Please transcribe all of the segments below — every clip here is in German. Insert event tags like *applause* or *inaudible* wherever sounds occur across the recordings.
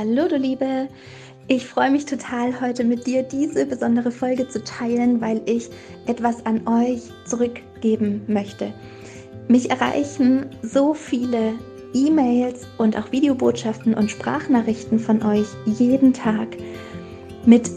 Hallo du Liebe, ich freue mich total heute mit dir diese besondere Folge zu teilen, weil ich etwas an euch zurückgeben möchte. Mich erreichen so viele E-Mails und auch Videobotschaften und Sprachnachrichten von euch jeden Tag mit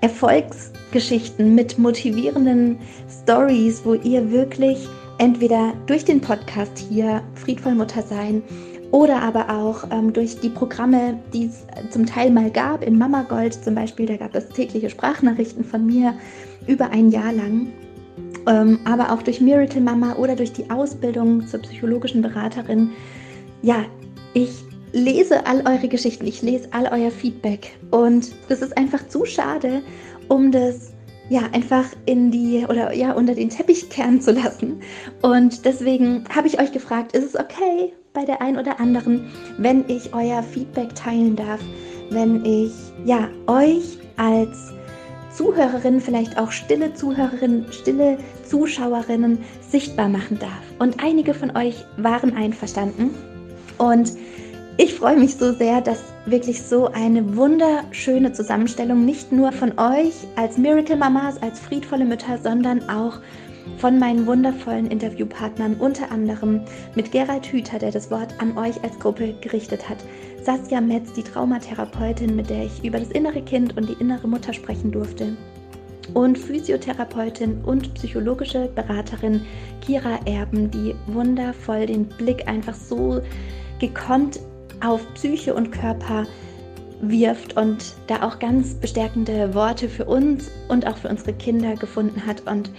Erfolgsgeschichten, mit motivierenden Stories, wo ihr wirklich entweder durch den Podcast hier Friedvoll Mutter sein oder aber auch ähm, durch die Programme, die es zum Teil mal gab, in Mama Gold zum Beispiel, da gab es tägliche Sprachnachrichten von mir über ein Jahr lang. Ähm, aber auch durch Miracle Mama oder durch die Ausbildung zur psychologischen Beraterin. Ja, ich lese all eure Geschichten, ich lese all euer Feedback und das ist einfach zu schade, um das ja einfach in die oder ja unter den Teppich kehren zu lassen. Und deswegen habe ich euch gefragt, ist es okay, bei der einen oder anderen, wenn ich euer Feedback teilen darf, wenn ich ja euch als Zuhörerinnen, vielleicht auch stille Zuhörerinnen, stille Zuschauerinnen sichtbar machen darf. Und einige von euch waren einverstanden. Und ich freue mich so sehr, dass wirklich so eine wunderschöne Zusammenstellung nicht nur von euch als Miracle Mamas, als friedvolle Mütter, sondern auch von meinen wundervollen Interviewpartnern, unter anderem mit Gerald Hüther, der das Wort an euch als Gruppe gerichtet hat, Saskia Metz, die Traumatherapeutin, mit der ich über das innere Kind und die innere Mutter sprechen durfte, und Physiotherapeutin und psychologische Beraterin Kira Erben, die wundervoll den Blick einfach so gekonnt auf Psyche und Körper wirft und da auch ganz bestärkende Worte für uns und auch für unsere Kinder gefunden hat. Und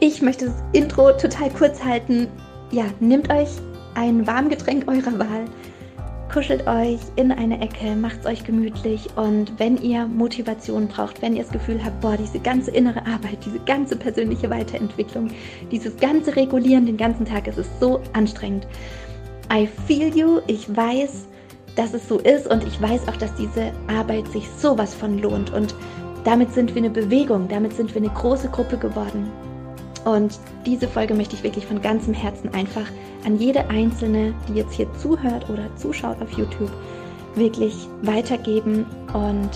ich möchte das Intro total kurz halten. Ja, nehmt euch ein Warmgetränk eurer Wahl, kuschelt euch in eine Ecke, macht es euch gemütlich und wenn ihr Motivation braucht, wenn ihr das Gefühl habt, boah, diese ganze innere Arbeit, diese ganze persönliche Weiterentwicklung, dieses ganze Regulieren den ganzen Tag, es ist so anstrengend. I feel you, ich weiß, dass es so ist und ich weiß auch, dass diese Arbeit sich sowas von lohnt und damit sind wir eine Bewegung, damit sind wir eine große Gruppe geworden. Und diese Folge möchte ich wirklich von ganzem Herzen einfach an jede Einzelne, die jetzt hier zuhört oder zuschaut auf YouTube, wirklich weitergeben. Und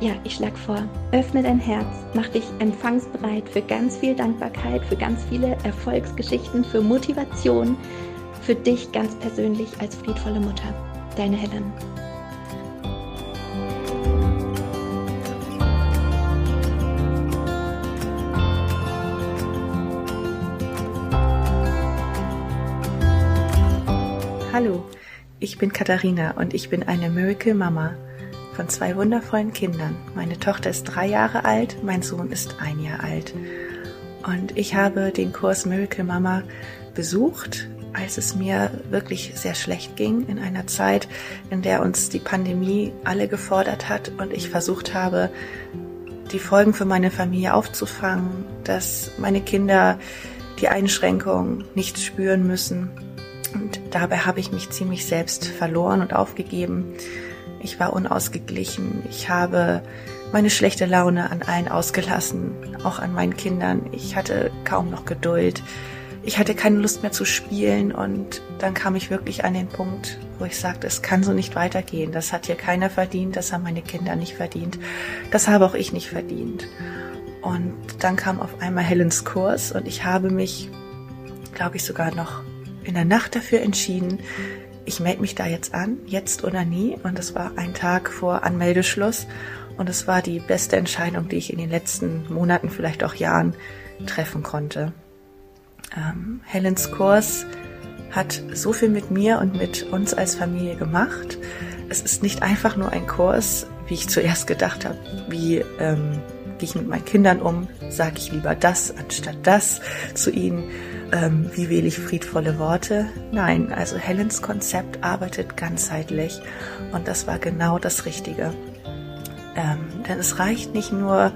ja, ich schlage vor, öffne dein Herz, mach dich empfangsbereit für ganz viel Dankbarkeit, für ganz viele Erfolgsgeschichten, für Motivation, für dich ganz persönlich als friedvolle Mutter. Deine Helen. Hallo, ich bin Katharina und ich bin eine Miracle Mama von zwei wundervollen Kindern. Meine Tochter ist drei Jahre alt, mein Sohn ist ein Jahr alt. Und ich habe den Kurs Miracle Mama besucht, als es mir wirklich sehr schlecht ging, in einer Zeit, in der uns die Pandemie alle gefordert hat und ich versucht habe, die Folgen für meine Familie aufzufangen, dass meine Kinder die Einschränkungen nicht spüren müssen und dabei habe ich mich ziemlich selbst verloren und aufgegeben. Ich war unausgeglichen. Ich habe meine schlechte Laune an allen ausgelassen, auch an meinen Kindern. Ich hatte kaum noch Geduld. Ich hatte keine Lust mehr zu spielen und dann kam ich wirklich an den Punkt, wo ich sagte, es kann so nicht weitergehen. Das hat hier keiner verdient, das haben meine Kinder nicht verdient, das habe auch ich nicht verdient. Und dann kam auf einmal Helens Kurs und ich habe mich, glaube ich, sogar noch in der Nacht dafür entschieden, ich melde mich da jetzt an, jetzt oder nie. Und es war ein Tag vor Anmeldeschluss. Und es war die beste Entscheidung, die ich in den letzten Monaten, vielleicht auch Jahren treffen konnte. Ähm, Helens Kurs hat so viel mit mir und mit uns als Familie gemacht. Es ist nicht einfach nur ein Kurs, wie ich zuerst gedacht habe, wie ähm, gehe ich mit meinen Kindern um, sage ich lieber das anstatt das zu ihnen ähm, wie wähle ich friedvolle Worte? Nein, also Helens Konzept arbeitet ganzheitlich und das war genau das Richtige. Ähm, denn es reicht nicht nur,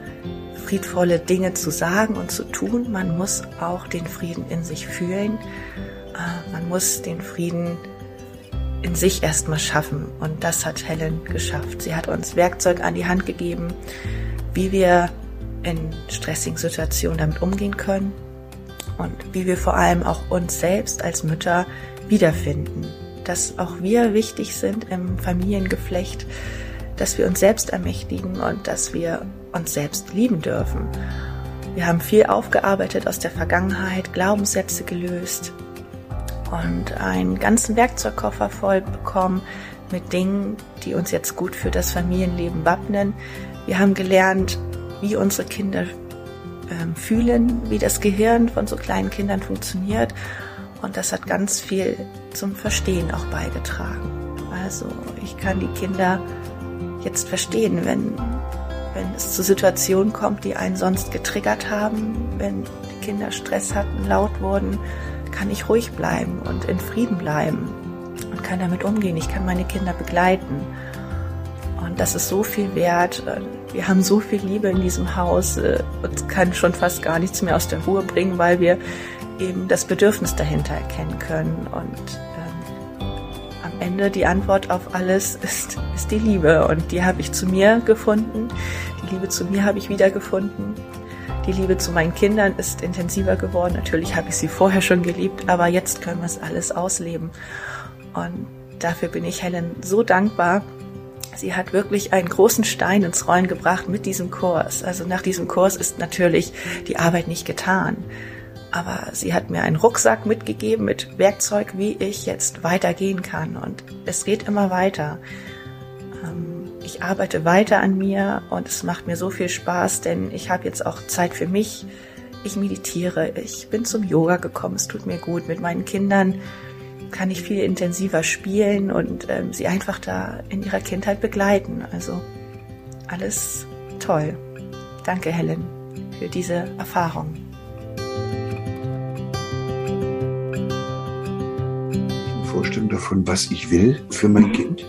friedvolle Dinge zu sagen und zu tun, man muss auch den Frieden in sich fühlen. Äh, man muss den Frieden in sich erstmal schaffen und das hat Helen geschafft. Sie hat uns Werkzeug an die Hand gegeben, wie wir in stressigen Situationen damit umgehen können, und wie wir vor allem auch uns selbst als Mütter wiederfinden. dass auch wir wichtig sind im Familiengeflecht, dass wir uns selbst ermächtigen und dass wir uns selbst lieben dürfen. Wir haben viel aufgearbeitet aus der Vergangenheit, Glaubenssätze gelöst und einen ganzen Werkzeugkoffer voll bekommen mit Dingen, die uns jetzt gut für das Familienleben wappnen. Wir haben gelernt, wie unsere Kinder äh, fühlen, wie das Gehirn von so kleinen Kindern funktioniert. Und das hat ganz viel zum Verstehen auch beigetragen. Also ich kann die Kinder jetzt verstehen, wenn, wenn es zu Situationen kommt, die einen sonst getriggert haben, wenn die Kinder Stress hatten, laut wurden, kann ich ruhig bleiben und in Frieden bleiben und kann damit umgehen. Ich kann meine Kinder begleiten. Und das ist so viel wert. Wir haben so viel Liebe in diesem Haus. Äh, Uns kann schon fast gar nichts mehr aus der Ruhe bringen, weil wir eben das Bedürfnis dahinter erkennen können. Und ähm, am Ende die Antwort auf alles ist, ist die Liebe. Und die habe ich zu mir gefunden. Die Liebe zu mir habe ich wiedergefunden. Die Liebe zu meinen Kindern ist intensiver geworden. Natürlich habe ich sie vorher schon geliebt, aber jetzt können wir es alles ausleben. Und dafür bin ich Helen so dankbar. Sie hat wirklich einen großen Stein ins Rollen gebracht mit diesem Kurs. Also nach diesem Kurs ist natürlich die Arbeit nicht getan. Aber sie hat mir einen Rucksack mitgegeben mit Werkzeug, wie ich jetzt weitergehen kann. Und es geht immer weiter. Ähm, ich arbeite weiter an mir und es macht mir so viel Spaß, denn ich habe jetzt auch Zeit für mich. Ich meditiere, ich bin zum Yoga gekommen, es tut mir gut. Mit meinen Kindern kann ich viel intensiver spielen und ähm, sie einfach da in ihrer Kindheit begleiten. Also alles toll. Danke, Helen, für diese Erfahrung. Vorstellung davon, was ich will für mein Kind.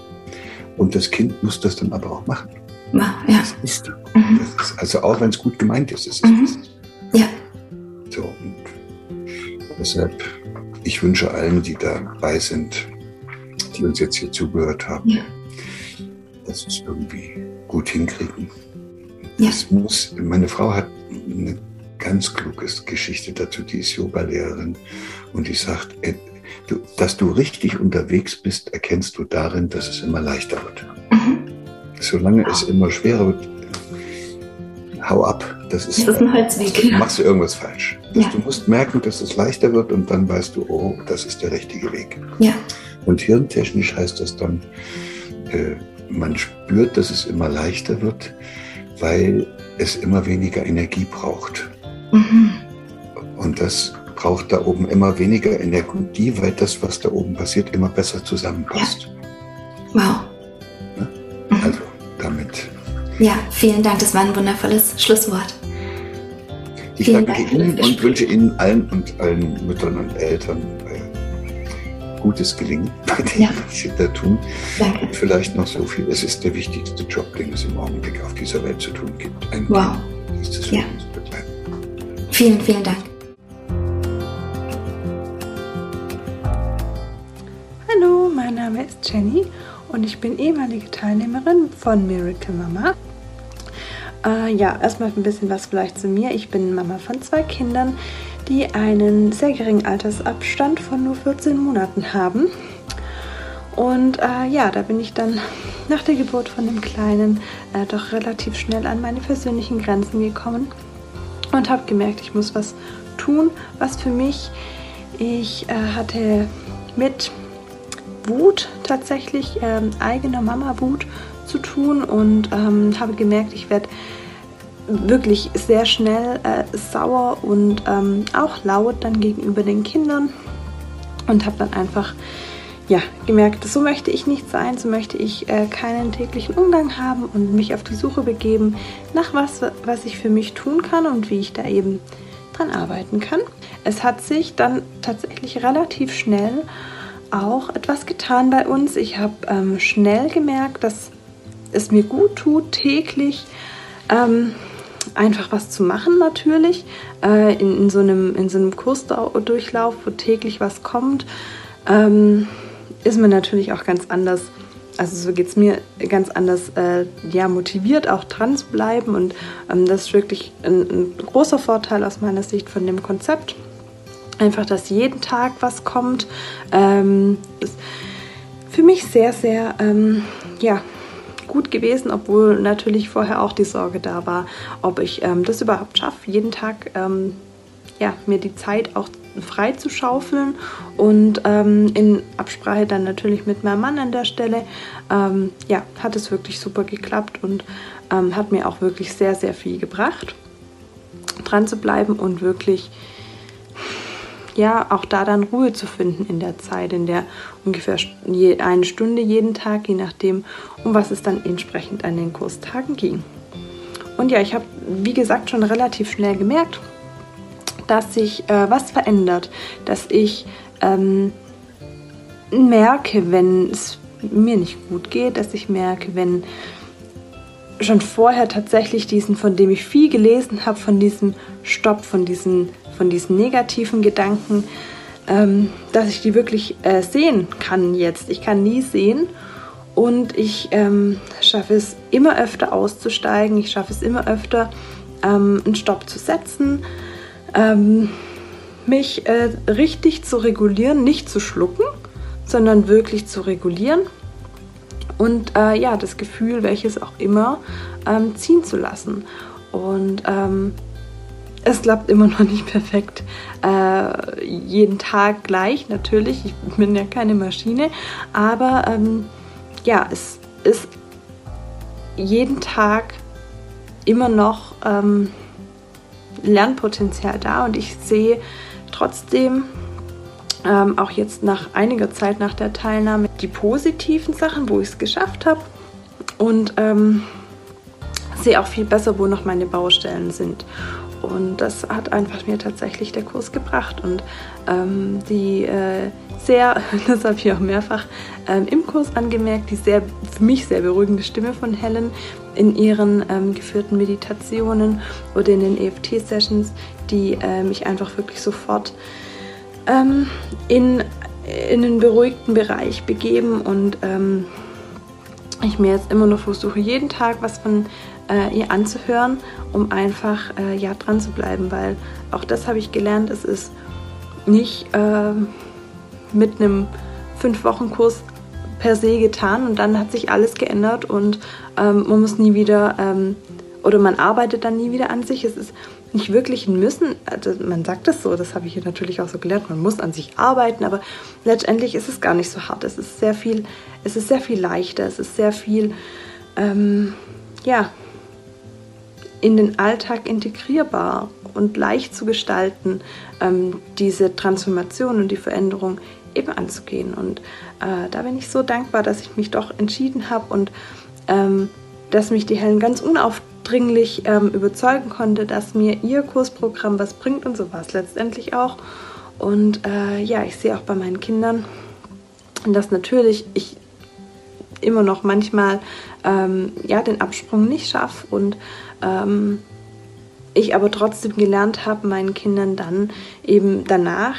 Und das Kind muss das dann aber auch machen. Ja. Das ist, mhm. das ist also auch wenn es gut gemeint ist, ist es mhm. Ja. So, und deshalb, ich wünsche allen, die dabei sind, die uns jetzt hier zugehört haben, ja. dass es irgendwie gut hinkriegen. Ja. Muss, meine Frau hat eine ganz kluge Geschichte dazu, die ist Yoga-Lehrerin und die sagt, Du, dass du richtig unterwegs bist, erkennst du darin, dass es immer leichter wird. Mhm. Solange es immer schwerer wird, hau ab. Das ist, das ist ein Holzweg. Machst du irgendwas falsch. Ja. Du musst merken, dass es leichter wird und dann weißt du, oh, das ist der richtige Weg. Ja. Und hirntechnisch heißt das dann, äh, man spürt, dass es immer leichter wird, weil es immer weniger Energie braucht. Mhm. Und das braucht da oben immer weniger Energie, weil das, was da oben passiert, immer besser zusammenpasst. Ja. Wow. Mhm. Also damit. Ja, vielen Dank. Das war ein wundervolles Schlusswort. Ich vielen danke Dank Ihnen und wünsche Ihnen allen und allen Müttern und Eltern äh, gutes Gelingen *laughs* bei dem, ja. was Sie da tun. Danke. Und vielleicht noch so viel. Es ist der wichtigste Job, den es im Augenblick auf dieser Welt zu tun gibt. Ein wow. Kind ist es ja. Vielen, vielen Dank. mein Name ist Jenny und ich bin ehemalige Teilnehmerin von Miracle Mama. Äh, ja, erstmal ein bisschen was vielleicht zu mir. Ich bin Mama von zwei Kindern, die einen sehr geringen Altersabstand von nur 14 Monaten haben. Und äh, ja, da bin ich dann *laughs* nach der Geburt von dem Kleinen äh, doch relativ schnell an meine persönlichen Grenzen gekommen und habe gemerkt, ich muss was tun, was für mich. Ich äh, hatte mit Wut tatsächlich, ähm, eigener Mama-Wut zu tun und ähm, habe gemerkt, ich werde wirklich sehr schnell äh, sauer und ähm, auch laut dann gegenüber den Kindern und habe dann einfach ja, gemerkt, so möchte ich nicht sein, so möchte ich äh, keinen täglichen Umgang haben und mich auf die Suche begeben nach was, was ich für mich tun kann und wie ich da eben dran arbeiten kann. Es hat sich dann tatsächlich relativ schnell auch etwas getan bei uns. Ich habe ähm, schnell gemerkt, dass es mir gut tut, täglich ähm, einfach was zu machen natürlich. Äh, in, in, so einem, in so einem Kursdurchlauf, wo täglich was kommt, ähm, ist man natürlich auch ganz anders. Also so geht es mir ganz anders äh, ja, motiviert, auch dran zu bleiben. Und ähm, das ist wirklich ein, ein großer Vorteil aus meiner Sicht von dem Konzept. Einfach, dass jeden Tag was kommt. Ähm, das, für mich sehr, sehr, ähm, ja, gut gewesen, obwohl natürlich vorher auch die Sorge da war, ob ich ähm, das überhaupt schaffe, jeden Tag ähm, ja, mir die Zeit auch frei zu schaufeln und ähm, in Absprache dann natürlich mit meinem Mann an der Stelle, ähm, ja, hat es wirklich super geklappt und ähm, hat mir auch wirklich sehr, sehr viel gebracht, dran zu bleiben und wirklich ja, auch da dann Ruhe zu finden in der Zeit, in der ungefähr eine Stunde jeden Tag, je nachdem, um was es dann entsprechend an den Kurstagen ging. Und ja, ich habe, wie gesagt, schon relativ schnell gemerkt, dass sich äh, was verändert, dass ich ähm, merke, wenn es mir nicht gut geht, dass ich merke, wenn schon vorher tatsächlich diesen, von dem ich viel gelesen habe, von diesem Stopp, von diesen, von diesen negativen Gedanken, ähm, dass ich die wirklich äh, sehen kann jetzt. Ich kann nie sehen und ich ähm, schaffe es immer öfter auszusteigen. Ich schaffe es immer öfter, ähm, einen Stopp zu setzen, ähm, mich äh, richtig zu regulieren, nicht zu schlucken, sondern wirklich zu regulieren und äh, ja, das Gefühl, welches auch immer, ähm, ziehen zu lassen. Und ähm, es klappt immer noch nicht perfekt. Äh, jeden Tag gleich, natürlich. Ich bin ja keine Maschine. Aber ähm, ja, es ist jeden Tag immer noch ähm, Lernpotenzial da und ich sehe trotzdem ähm, auch jetzt nach einiger Zeit nach der Teilnahme die positiven Sachen, wo ich es geschafft habe und ähm, sehe auch viel besser, wo noch meine Baustellen sind. Und das hat einfach mir tatsächlich der Kurs gebracht. Und ähm, die äh, sehr, *laughs* das habe ich auch mehrfach ähm, im Kurs angemerkt, die sehr für mich sehr beruhigende Stimme von Helen in ihren ähm, geführten Meditationen oder in den EFT-Sessions, die äh, mich einfach wirklich sofort ähm, in, in einen beruhigten Bereich begeben. Und ähm, ich mir jetzt immer noch versuche, jeden Tag was von äh, ihr anzuhören, um einfach äh, ja dran zu bleiben, weil auch das habe ich gelernt, es ist nicht äh, mit einem fünf Wochen Kurs per se getan und dann hat sich alles geändert und ähm, man muss nie wieder ähm, oder man arbeitet dann nie wieder an sich. Es ist nicht wirklich ein Müssen, also man sagt es so, das habe ich hier natürlich auch so gelernt, man muss an sich arbeiten, aber letztendlich ist es gar nicht so hart. Es ist sehr viel, es ist sehr viel leichter, es ist sehr viel, ähm, ja, in den Alltag integrierbar und leicht zu gestalten, ähm, diese Transformation und die Veränderung eben anzugehen. Und äh, da bin ich so dankbar, dass ich mich doch entschieden habe und ähm, dass mich die Helen ganz unaufdringlich ähm, überzeugen konnte, dass mir ihr Kursprogramm was bringt und so war es letztendlich auch. Und äh, ja, ich sehe auch bei meinen Kindern, dass natürlich ich immer noch manchmal ähm, ja, den Absprung nicht schaffe und ähm, ich aber trotzdem gelernt habe, meinen Kindern dann eben danach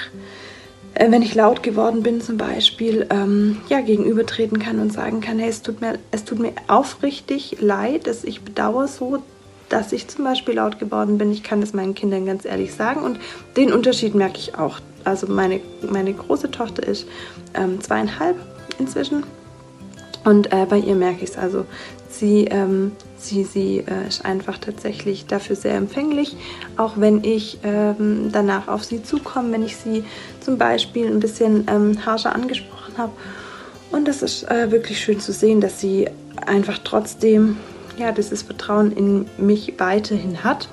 äh, wenn ich laut geworden bin zum Beispiel, ähm, ja, gegenübertreten kann und sagen kann, hey, es tut mir, es tut mir aufrichtig leid, dass ich bedauere so, dass ich zum Beispiel laut geworden bin. Ich kann das meinen Kindern ganz ehrlich sagen und den Unterschied merke ich auch. Also meine, meine große Tochter ist ähm, zweieinhalb inzwischen und äh, bei ihr merke ich es. Also sie, ähm, sie, sie äh, ist einfach tatsächlich dafür sehr empfänglich, auch wenn ich ähm, danach auf sie zukomme, wenn ich sie zum Beispiel ein bisschen ähm, harscher angesprochen habe. Und das ist äh, wirklich schön zu sehen, dass sie einfach trotzdem ja, dieses Vertrauen in mich weiterhin hat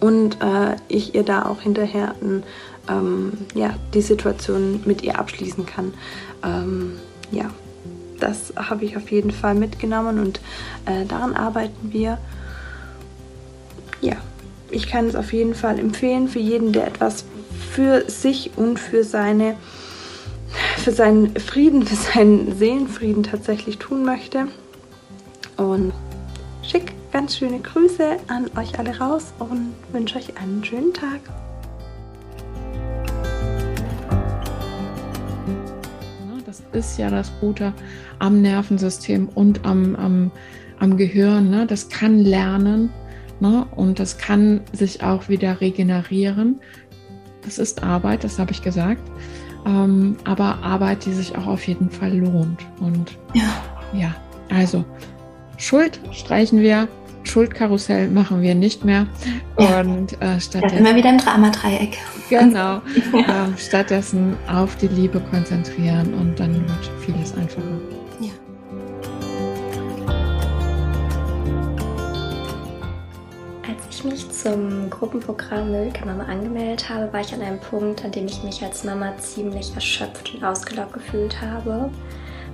und äh, ich ihr da auch hinterher ein, ähm, ja, die Situation mit ihr abschließen kann. Ähm, ja, das habe ich auf jeden Fall mitgenommen und äh, daran arbeiten wir. Ja, ich kann es auf jeden Fall empfehlen für jeden, der etwas für sich und für seine für seinen Frieden, für seinen Seelenfrieden tatsächlich tun möchte. Und schick ganz schöne Grüße an euch alle raus und wünsche euch einen schönen Tag. Ist ja das Gute am Nervensystem und am, am, am Gehirn. Ne? Das kann lernen ne? und das kann sich auch wieder regenerieren. Das ist Arbeit, das habe ich gesagt. ähm, aber Arbeit, die sich auch auf jeden Fall lohnt. Und ja, ja also Schuld streichen wir, Schuldkarussell machen wir nicht mehr. Ja. Und äh, stattdessen. immer wieder im Dramadreieck. Genau. *laughs* äh, stattdessen auf die Liebe konzentrieren und dann wird vieles einfacher. Ja. Als ich mich zum Gruppenprogramm Müllkammer angemeldet habe, war ich an einem Punkt, an dem ich mich als Mama ziemlich erschöpft und ausgelaugt gefühlt habe.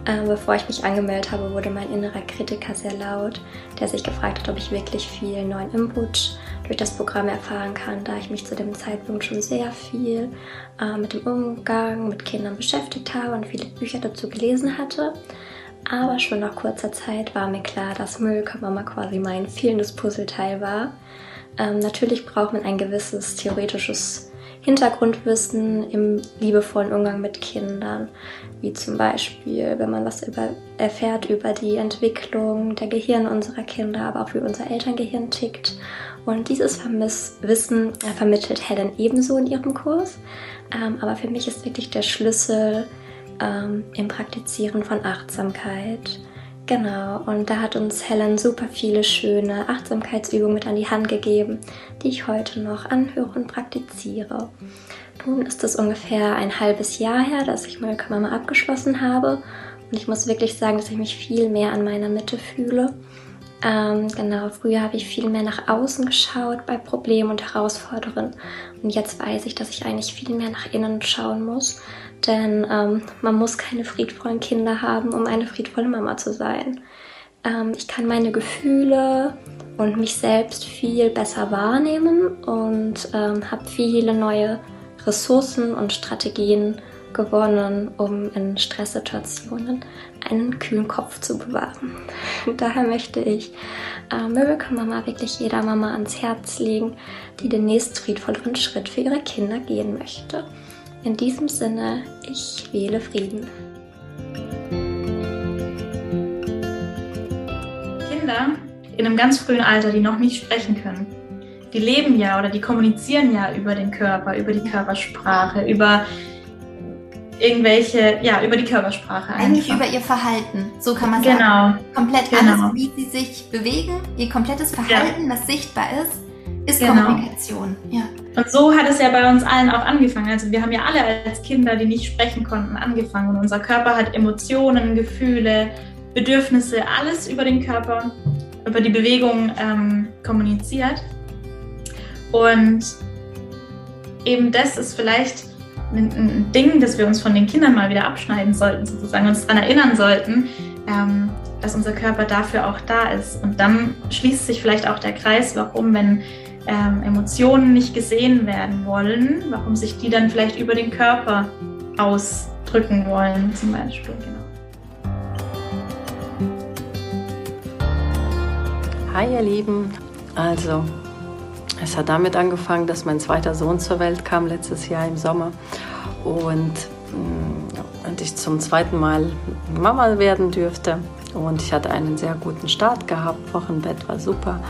Ähm, bevor ich mich angemeldet habe, wurde mein innerer Kritiker sehr laut, der sich gefragt hat, ob ich wirklich viel neuen Input durch das Programm erfahren kann, da ich mich zu dem Zeitpunkt schon sehr viel äh, mit dem Umgang mit Kindern beschäftigt habe und viele Bücher dazu gelesen hatte. Aber schon nach kurzer Zeit war mir klar, dass Müllkammer quasi mein fehlendes Puzzleteil war. Ähm, natürlich braucht man ein gewisses theoretisches Hintergrundwissen im liebevollen Umgang mit Kindern, wie zum Beispiel, wenn man was über, erfährt über die Entwicklung der Gehirn unserer Kinder, aber auch wie unser Elterngehirn tickt. Und dieses Wissen äh, vermittelt Helen ebenso in ihrem Kurs. Ähm, aber für mich ist wirklich der Schlüssel ähm, im Praktizieren von Achtsamkeit Genau, und da hat uns Helen super viele schöne Achtsamkeitsübungen mit an die Hand gegeben, die ich heute noch anhöre und praktiziere. Nun ist es ungefähr ein halbes Jahr her, dass ich meine Mama abgeschlossen habe und ich muss wirklich sagen, dass ich mich viel mehr an meiner Mitte fühle. Ähm, genau, früher habe ich viel mehr nach außen geschaut bei Problemen und Herausforderungen und jetzt weiß ich, dass ich eigentlich viel mehr nach innen schauen muss denn ähm, man muss keine friedvollen Kinder haben, um eine friedvolle Mama zu sein. Ähm, ich kann meine Gefühle und mich selbst viel besser wahrnehmen und ähm, habe viele neue Ressourcen und Strategien gewonnen, um in Stresssituationen einen kühlen Kopf zu bewahren. Daher möchte ich äh, Miracle Mama wirklich jeder Mama ans Herz legen, die den nächsten friedvolleren Schritt für ihre Kinder gehen möchte. In diesem Sinne, ich wähle Frieden. Kinder in einem ganz frühen Alter, die noch nicht sprechen können, die leben ja oder die kommunizieren ja über den Körper, über die Körpersprache, über irgendwelche, ja, über die Körpersprache. Eigentlich über ihr Verhalten, so kann man genau. sagen. Komplett genau. alles, wie sie sich bewegen, ihr komplettes Verhalten, ja. das sichtbar ist, ist genau. Kommunikation. Ja. Und so hat es ja bei uns allen auch angefangen. Also wir haben ja alle als Kinder, die nicht sprechen konnten, angefangen. Und unser Körper hat Emotionen, Gefühle, Bedürfnisse, alles über den Körper, über die Bewegung ähm, kommuniziert. Und eben das ist vielleicht ein, Ding, das wir uns von den Kindern mal wieder abschneiden sollten, sozusagen uns daran erinnern sollten, ähm, dass unser Körper dafür auch da ist. Und dann schließt sich vielleicht auch der Kreis, warum, wenn ähm, Emotionen nicht gesehen werden wollen, warum sich die dann vielleicht über den Körper ausdrücken wollen, zum Beispiel. Genau. Hi ihr Lieben, also es hat damit angefangen, dass mein zweiter Sohn zur Welt kam letztes Jahr im Sommer und, mm, und ich zum zweiten Mal Mama werden dürfte. Und ich hatte einen sehr guten Start gehabt, Wochenbett war super.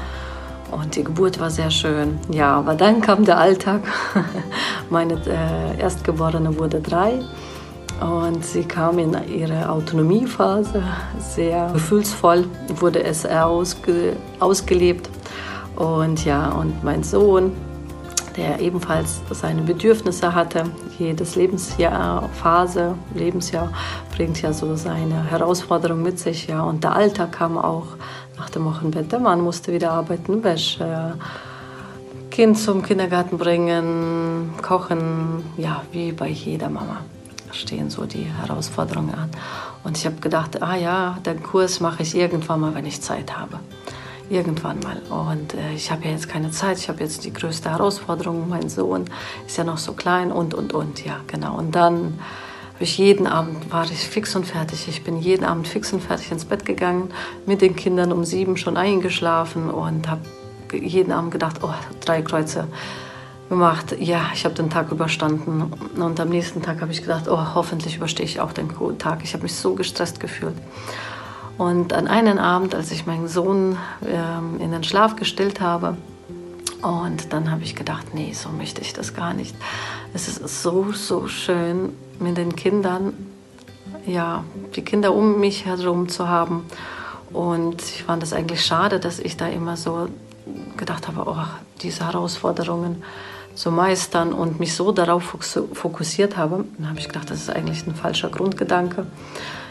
Und die Geburt war sehr schön. Ja, aber dann kam der Alltag. *laughs* Meine äh, Erstgeborene wurde drei und sie kam in ihre Autonomiephase. Sehr gefühlsvoll wurde es ausge ausgelebt. Und ja, und mein Sohn, der ebenfalls seine Bedürfnisse hatte. Jedes Lebensjahr, Phase, Lebensjahr bringt ja so seine Herausforderung mit sich. Ja, und der Alltag kam auch nach dem Wochenbett. Der Mann musste wieder arbeiten, Wäsche, Kind zum Kindergarten bringen, kochen. Ja, wie bei jeder Mama stehen so die Herausforderungen an. Und ich habe gedacht, ah ja, den Kurs mache ich irgendwann mal, wenn ich Zeit habe. Irgendwann mal. Und äh, ich habe ja jetzt keine Zeit. Ich habe jetzt die größte Herausforderung. Mein Sohn ist ja noch so klein und, und, und. Ja, genau. Und dann ich jeden Abend war ich fix und fertig. Ich bin jeden Abend fix und fertig ins Bett gegangen, mit den Kindern um sieben schon eingeschlafen und habe jeden Abend gedacht, oh, drei Kreuze gemacht. Ja, ich habe den Tag überstanden. Und am nächsten Tag habe ich gedacht, oh, hoffentlich überstehe ich auch den Tag. Ich habe mich so gestresst gefühlt. Und an einem Abend, als ich meinen Sohn ähm, in den Schlaf gestillt habe, Und dann habe ich gedacht, nee, so möchte ich das gar nicht. Es ist so, so schön mit den Kindern, ja, die Kinder um mich herum zu haben. Und ich fand es eigentlich schade, dass ich da immer so gedacht habe, oh, diese Herausforderungen zu meistern und mich so darauf fokussiert habe, dann habe ich gedacht, das ist eigentlich ein falscher Grundgedanke.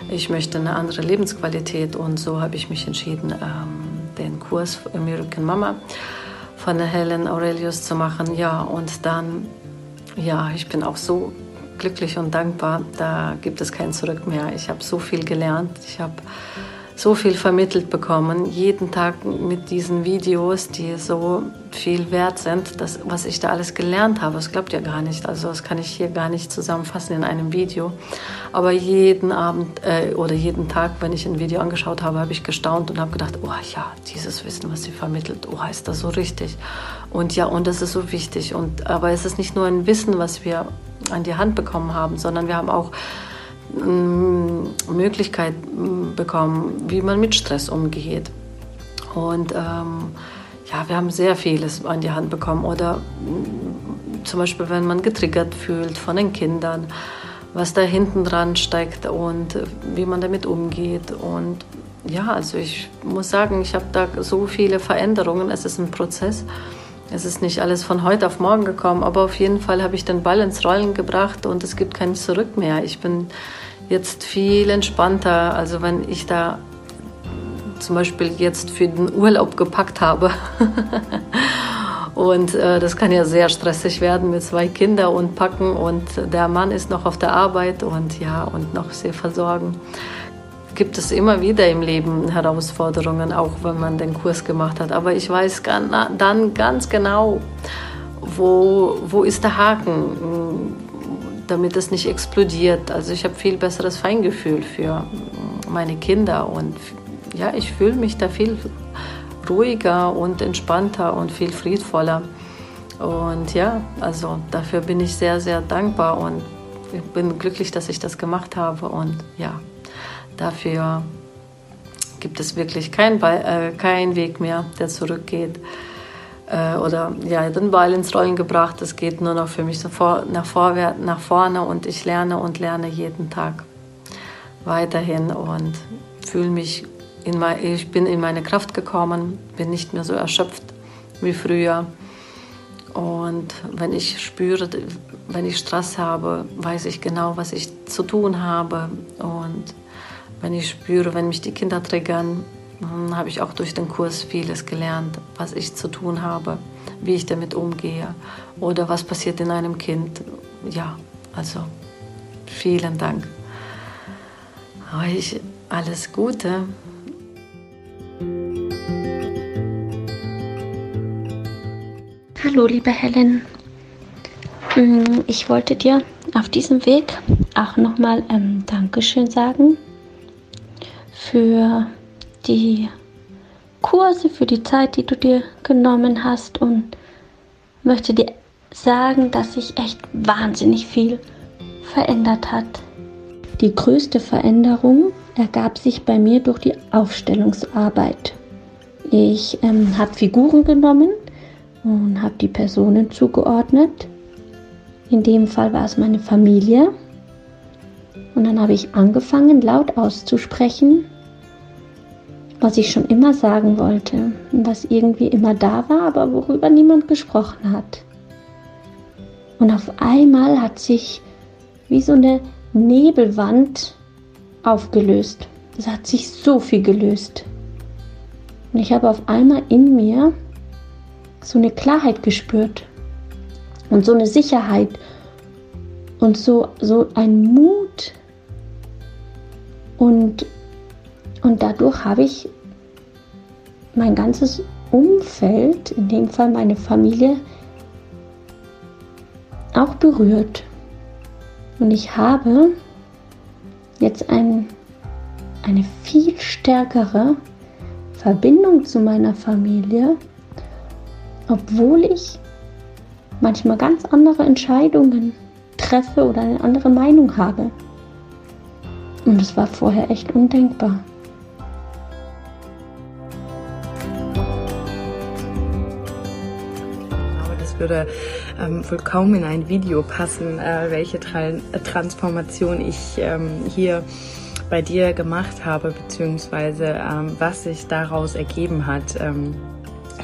Ich möchte eine andere Lebensqualität und so habe ich mich entschieden, ähm, den Kurs American Mama von Helen Aurelius zu machen. Ja, und dann, ja, ich bin auch so glücklich und dankbar. Da gibt es kein Zurück mehr. Ich habe so viel gelernt. Ich habe so viel vermittelt bekommen, jeden Tag mit diesen Videos, die so viel wert sind, das, was ich da alles gelernt habe. Das glaubt ihr gar nicht. Also das kann ich hier gar nicht zusammenfassen in einem Video. Aber jeden Abend äh, oder jeden Tag, wenn ich ein Video angeschaut habe, habe ich gestaunt und habe gedacht, oh ja, dieses Wissen, was sie vermittelt, oh, ist das so richtig. Und ja, und das ist so wichtig. Und, aber es ist nicht nur ein Wissen, was wir an die Hand bekommen haben, sondern wir haben auch Möglichkeit bekommen, wie man mit Stress umgeht. Und ähm, ja, wir haben sehr vieles an die Hand bekommen. Oder zum Beispiel, wenn man getriggert fühlt von den Kindern, was da hinten dran steckt und wie man damit umgeht. Und ja, also ich muss sagen, ich habe da so viele Veränderungen. Es ist ein Prozess. Es ist nicht alles von heute auf morgen gekommen, aber auf jeden Fall habe ich den Ball ins Rollen gebracht und es gibt kein Zurück mehr. Ich bin jetzt viel entspannter. Also wenn ich da zum Beispiel jetzt für den Urlaub gepackt habe. *laughs* und äh, das kann ja sehr stressig werden mit zwei Kindern und packen und der Mann ist noch auf der Arbeit und ja und noch sehr versorgen gibt es immer wieder im Leben Herausforderungen, auch wenn man den Kurs gemacht hat. Aber ich weiß dann ganz genau, wo, wo ist der Haken, damit es nicht explodiert. Also ich habe viel besseres Feingefühl für meine Kinder und ja, ich fühle mich da viel ruhiger und entspannter und viel friedvoller. Und ja, also dafür bin ich sehr, sehr dankbar und ich bin glücklich, dass ich das gemacht habe. Und ja, Dafür gibt es wirklich keinen äh, kein Weg mehr, der zurückgeht. Äh, oder ja, den Ball ins Rollen gebracht. Es geht nur noch für mich vor, nach, vorwärts, nach vorne und ich lerne und lerne jeden Tag weiterhin und fühle mich, in mein, ich bin in meine Kraft gekommen, bin nicht mehr so erschöpft wie früher. Und wenn ich spüre, wenn ich Stress habe, weiß ich genau, was ich zu tun habe. Und wenn ich spüre, wenn mich die Kinder triggern, habe ich auch durch den Kurs vieles gelernt, was ich zu tun habe, wie ich damit umgehe oder was passiert in einem Kind. Ja, also vielen Dank. Euch alles Gute. Hallo, liebe Helen. Mm, ich wollte dir auf diesem Weg auch nochmal ähm, Dankeschön sagen für die Kurse, für die Zeit, die du dir genommen hast und möchte dir sagen, dass sich echt wahnsinnig viel verändert hat. Die größte Veränderung ergab sich bei mir durch die Aufstellungsarbeit. Ich ähm, habe Figuren genommen und habe die Personen zugeordnet. In dem Fall war es meine Familie. Und dann habe ich angefangen, laut auszusprechen, was ich schon immer sagen wollte was irgendwie immer da war, aber worüber niemand gesprochen hat. Und auf einmal hat sich wie so eine Nebelwand aufgelöst. Es hat sich so viel gelöst. Und ich habe auf einmal in mir so eine Klarheit gespürt und so eine Sicherheit und so, so ein Mut. Und und dadurch habe ich mein ganzes Umfeld, in dem Fall meine Familie, auch berührt. Und ich habe jetzt ein, eine viel stärkere Verbindung zu meiner Familie, obwohl ich manchmal ganz andere Entscheidungen treffe oder eine andere Meinung habe. Und es war vorher echt undenkbar. Würde ähm, wohl kaum in ein Video passen, äh, welche Tra Transformation ich ähm, hier bei dir gemacht habe, beziehungsweise ähm, was sich daraus ergeben hat. Ähm,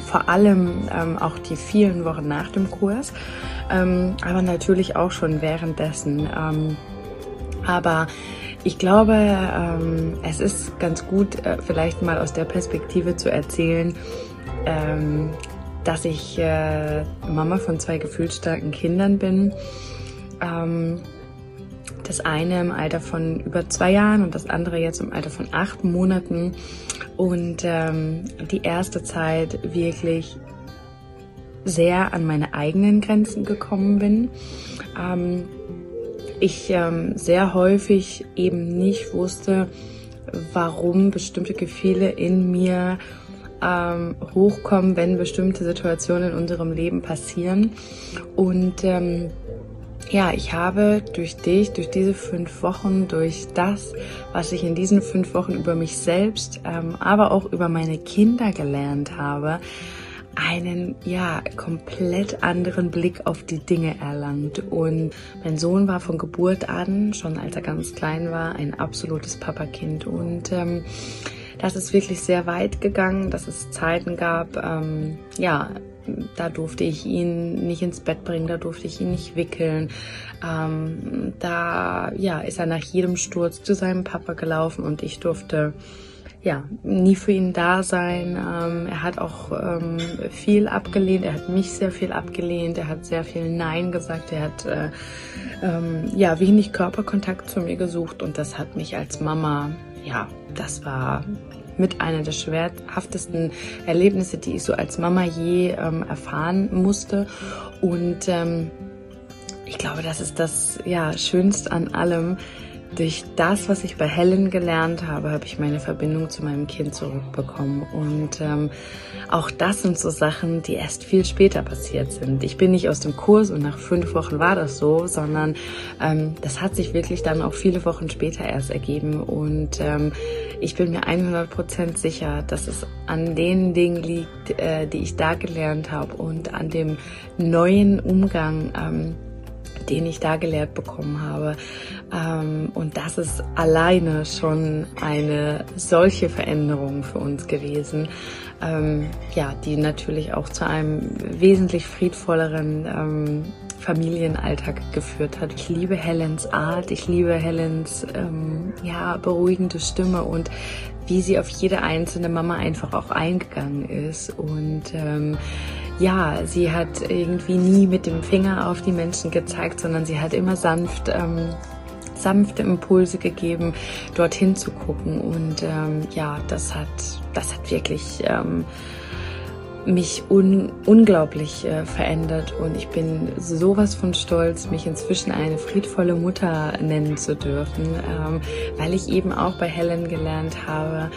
vor allem ähm, auch die vielen Wochen nach dem Kurs, ähm, aber natürlich auch schon währenddessen. Ähm, aber ich glaube, ähm, es ist ganz gut, äh, vielleicht mal aus der Perspektive zu erzählen, ähm, dass ich äh, Mama von zwei gefühlsstarken Kindern bin. Ähm, das eine im Alter von über zwei Jahren und das andere jetzt im Alter von acht Monaten. Und ähm, die erste Zeit wirklich sehr an meine eigenen Grenzen gekommen bin. Ähm, ich ähm, sehr häufig eben nicht wusste, warum bestimmte Gefühle in mir ähm, hochkommen, wenn bestimmte Situationen in unserem Leben passieren. Und ähm, ja, ich habe durch dich, durch diese fünf Wochen, durch das, was ich in diesen fünf Wochen über mich selbst, ähm, aber auch über meine Kinder gelernt habe, einen ja komplett anderen Blick auf die Dinge erlangt. Und mein Sohn war von Geburt an, schon als er ganz klein war, ein absolutes Papakind. Und ähm, das ist wirklich sehr weit gegangen, dass es Zeiten gab, ähm, ja, da durfte ich ihn nicht ins Bett bringen, da durfte ich ihn nicht wickeln. Ähm, da ja, ist er nach jedem Sturz zu seinem Papa gelaufen und ich durfte ja, nie für ihn da sein. Ähm, er hat auch ähm, viel abgelehnt, er hat mich sehr viel abgelehnt, er hat sehr viel Nein gesagt, er hat äh, ähm, ja wenig Körperkontakt zu mir gesucht und das hat mich als Mama, ja, das war mit einer der schwerhaftesten Erlebnisse, die ich so als Mama je ähm, erfahren musste. Und ähm, ich glaube, das ist das ja Schönste an allem, durch das, was ich bei Helen gelernt habe, habe ich meine Verbindung zu meinem Kind zurückbekommen. Und ähm, auch das sind so Sachen, die erst viel später passiert sind. Ich bin nicht aus dem Kurs und nach fünf Wochen war das so, sondern ähm, das hat sich wirklich dann auch viele Wochen später erst ergeben. Und ähm, ich bin mir 100% sicher, dass es an den Dingen liegt, äh, die ich da gelernt habe und an dem neuen Umgang. Ähm, den ich da gelehrt bekommen habe. Ähm, und das ist alleine schon eine solche Veränderung für uns gewesen, ähm, ja, die natürlich auch zu einem wesentlich friedvolleren ähm, Familienalltag geführt hat. Ich liebe Helens Art, ich liebe Helens ja, beruhigende Stimme und wie sie auf jede einzelne Mama einfach auch eingegangen ist. Und ähm, ja, sie hat irgendwie nie mit dem Finger auf die Menschen gezeigt, sondern sie hat immer sanft, ähm, sanfte Impulse gegeben, dorthin zu gucken. Und ähm, ja, das hat, das hat wirklich ähm, mich un unglaublich äh, verändert und ich bin sowas von stolz, mich inzwischen eine friedvolle Mutter nennen zu dürfen, ähm, weil ich eben auch bei Helen gelernt habe,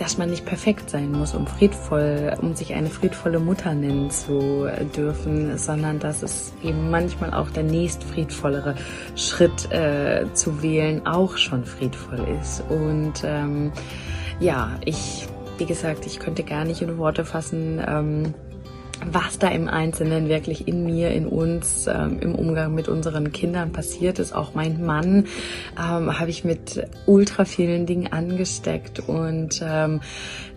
dass man nicht perfekt sein muss, um friedvoll, um sich eine friedvolle Mutter nennen zu dürfen, sondern dass es eben manchmal auch der nächst friedvollere Schritt äh, zu wählen auch schon friedvoll ist. Und ähm, ja, ich, wie gesagt, ich könnte gar nicht in Worte fassen, ähm, was da im Einzelnen wirklich in mir, in uns, ähm, im Umgang mit unseren Kindern passiert ist. Auch mein Mann ähm, habe ich mit ultra vielen Dingen angesteckt und ähm,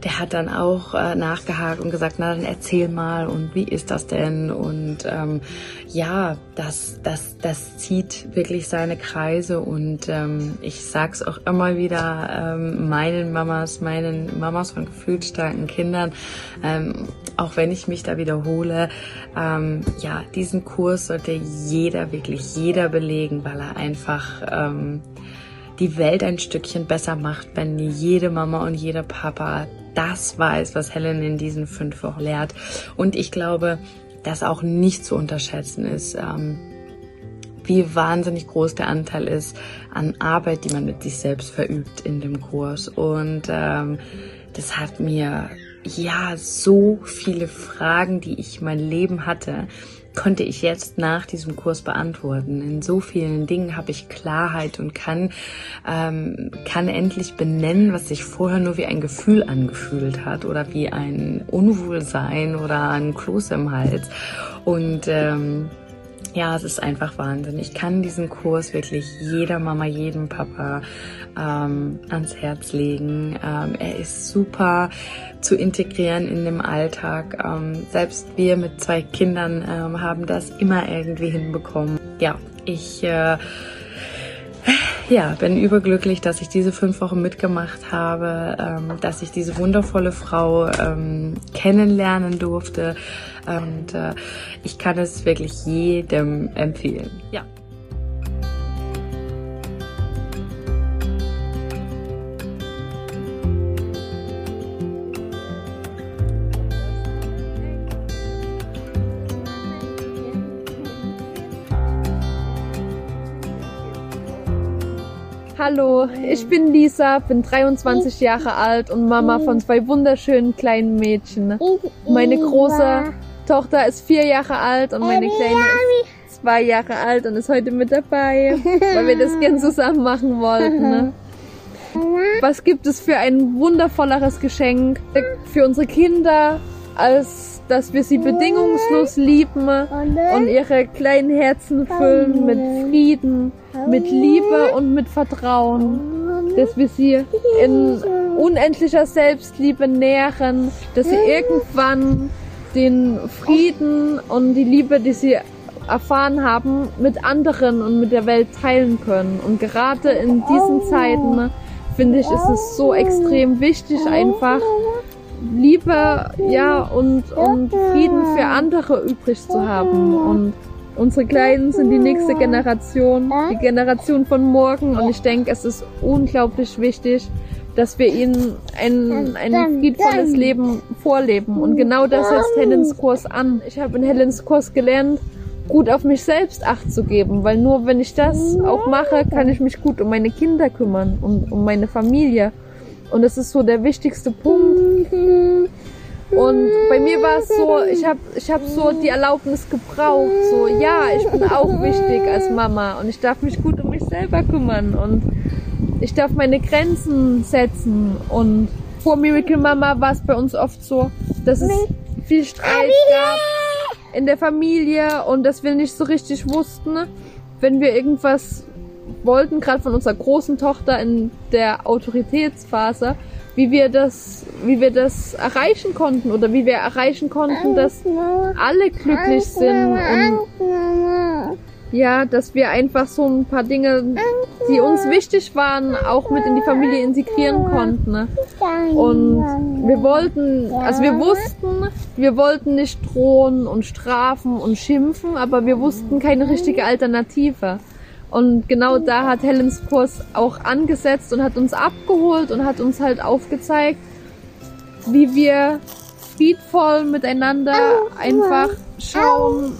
der hat dann auch äh, nachgehakt und gesagt, na dann erzähl mal und wie ist das denn? Und ähm, ja, das, das, das zieht wirklich seine Kreise und ähm, ich sag's auch immer wieder ähm, meinen Mamas, meinen Mamas von gefühlsstarken Kindern, ähm, auch wenn ich mich da wiederhole, ähm, ja, diesen Kurs sollte jeder, wirklich jeder belegen, weil er einfach ähm, die Welt ein Stückchen besser macht, wenn jede Mama und jeder Papa das weiß, was Helen in diesen fünf Wochen lehrt. Und ich glaube, dass auch nicht zu unterschätzen ist, ähm, wie wahnsinnig groß der Anteil ist an Arbeit, die man mit sich selbst verübt in dem Kurs. Und ähm, das hat mir ja so viele Fragen, die ich mein Leben hatte, konnte ich jetzt nach diesem Kurs beantworten. In so vielen Dingen habe ich Klarheit und kann, ähm, kann endlich benennen, was sich vorher nur wie ein Gefühl angefühlt hat oder wie ein Unwohlsein oder ein Kloß im Hals. Und ähm, ja, es ist einfach Wahnsinn. Ich kann diesen Kurs wirklich jeder Mama, jedem Papa ähm, ans Herz legen. Ähm, er ist super zu integrieren in dem Alltag. Ähm, selbst wir mit zwei Kindern ähm, haben das immer irgendwie hinbekommen. Ja, ich äh, ja, bin überglücklich, dass ich diese fünf Wochen mitgemacht habe, ähm, dass ich diese wundervolle Frau ähm, kennenlernen durfte. Und äh, ich kann es wirklich jedem empfehlen. Ja. Hallo, ich bin Lisa, bin 23 Jahre alt und Mama von zwei wunderschönen kleinen Mädchen. Meine große Tochter ist vier Jahre alt und meine kleine ist zwei Jahre alt und ist heute mit dabei, weil wir das gern zusammen machen wollten. Ne? Was gibt es für ein wundervolleres Geschenk für unsere Kinder, als dass wir sie bedingungslos lieben und ihre kleinen Herzen füllen mit Frieden, mit Liebe und mit Vertrauen, dass wir sie in unendlicher Selbstliebe nähren, dass sie irgendwann den Frieden und die Liebe, die sie erfahren haben, mit anderen und mit der Welt teilen können. Und gerade in diesen Zeiten finde ich, ist es so extrem wichtig, einfach Liebe, ja, und, und Frieden für andere übrig zu haben. Und Unsere Kleinen sind die nächste Generation, die Generation von morgen. Und ich denke, es ist unglaublich wichtig, dass wir ihnen ein, ein friedvolles Leben vorleben. Und genau das setzt Helens Kurs an. Ich habe in Helens Kurs gelernt, gut auf mich selbst Acht zu geben, weil nur wenn ich das auch mache, kann ich mich gut um meine Kinder kümmern und um meine Familie. Und das ist so der wichtigste Punkt. Und bei mir war es so, ich habe ich hab so die Erlaubnis gebraucht, so ja, ich bin auch wichtig als Mama und ich darf mich gut um mich selber kümmern und ich darf meine Grenzen setzen. Und vor Miracle Mama war es bei uns oft so, dass es viel Streit gab in der Familie und dass wir nicht so richtig wussten, wenn wir irgendwas wollten, gerade von unserer großen Tochter in der Autoritätsphase, wie wir das, wie wir das erreichen konnten oder wie wir erreichen konnten, dass alle glücklich sind und ja, dass wir einfach so ein paar Dinge, die uns wichtig waren, auch mit in die Familie integrieren konnten. Ne? Und wir wollten, also wir wussten, wir wollten nicht drohen und strafen und schimpfen, aber wir wussten keine richtige Alternative. Und genau da hat Helens Kurs auch angesetzt und hat uns abgeholt und hat uns halt aufgezeigt, wie wir friedvoll miteinander einfach schauen,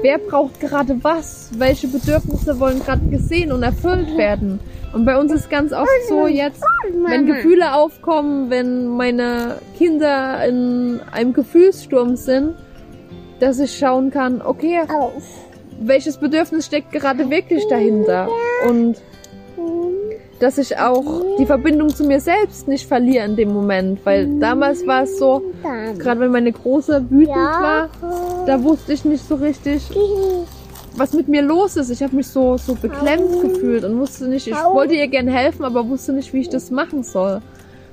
wer braucht gerade was, welche Bedürfnisse wollen gerade gesehen und erfüllt werden. Und bei uns ist ganz oft so jetzt, wenn Gefühle aufkommen, wenn meine Kinder in einem Gefühlssturm sind, dass ich schauen kann, okay, welches Bedürfnis steckt gerade wirklich dahinter und dass ich auch die Verbindung zu mir selbst nicht verliere in dem Moment, weil damals war es so, gerade wenn meine Große wütend war, da wusste ich nicht so richtig, was mit mir los ist. Ich habe mich so so beklemmt gefühlt und wusste nicht, ich wollte ihr gern helfen, aber wusste nicht, wie ich das machen soll.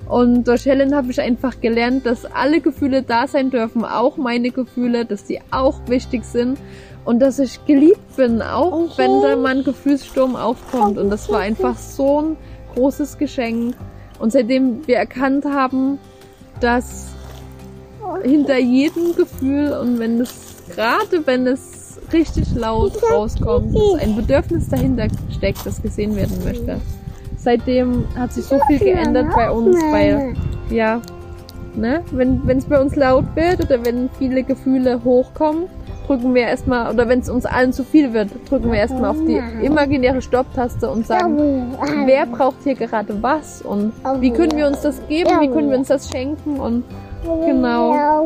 Und durch Helen habe ich einfach gelernt, dass alle Gefühle da sein dürfen, auch meine Gefühle, dass die auch wichtig sind und dass ich geliebt bin, auch okay. wenn da mal ein Gefühlssturm aufkommt. Und das war einfach so ein großes Geschenk. Und seitdem wir erkannt haben, dass hinter jedem Gefühl und wenn es, gerade wenn es richtig laut rauskommt, ein Bedürfnis dahinter steckt, das gesehen werden möchte. Seitdem hat sich so viel geändert bei uns, weil, ja, ne, wenn es bei uns laut wird oder wenn viele Gefühle hochkommen, drücken wir erstmal, oder wenn es uns allen zu viel wird, drücken wir erstmal auf die imaginäre Stopptaste und sagen, wer braucht hier gerade was und wie können wir uns das geben, wie können wir uns das schenken und genau.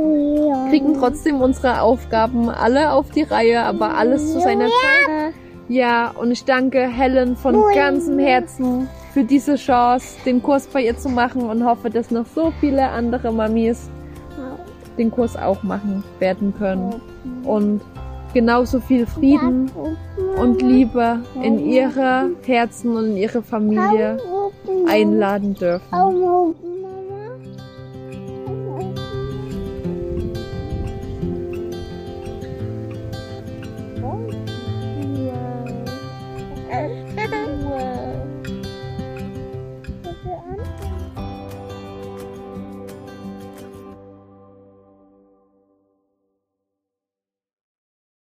Kriegen trotzdem unsere Aufgaben alle auf die Reihe, aber alles zu seiner Zeit. Ja, und ich danke Helen von ganzem Herzen für diese Chance, den Kurs bei ihr zu machen und hoffe, dass noch so viele andere Mamis den Kurs auch machen werden können und genauso viel Frieden und Liebe in ihre Herzen und in ihre Familie einladen dürfen.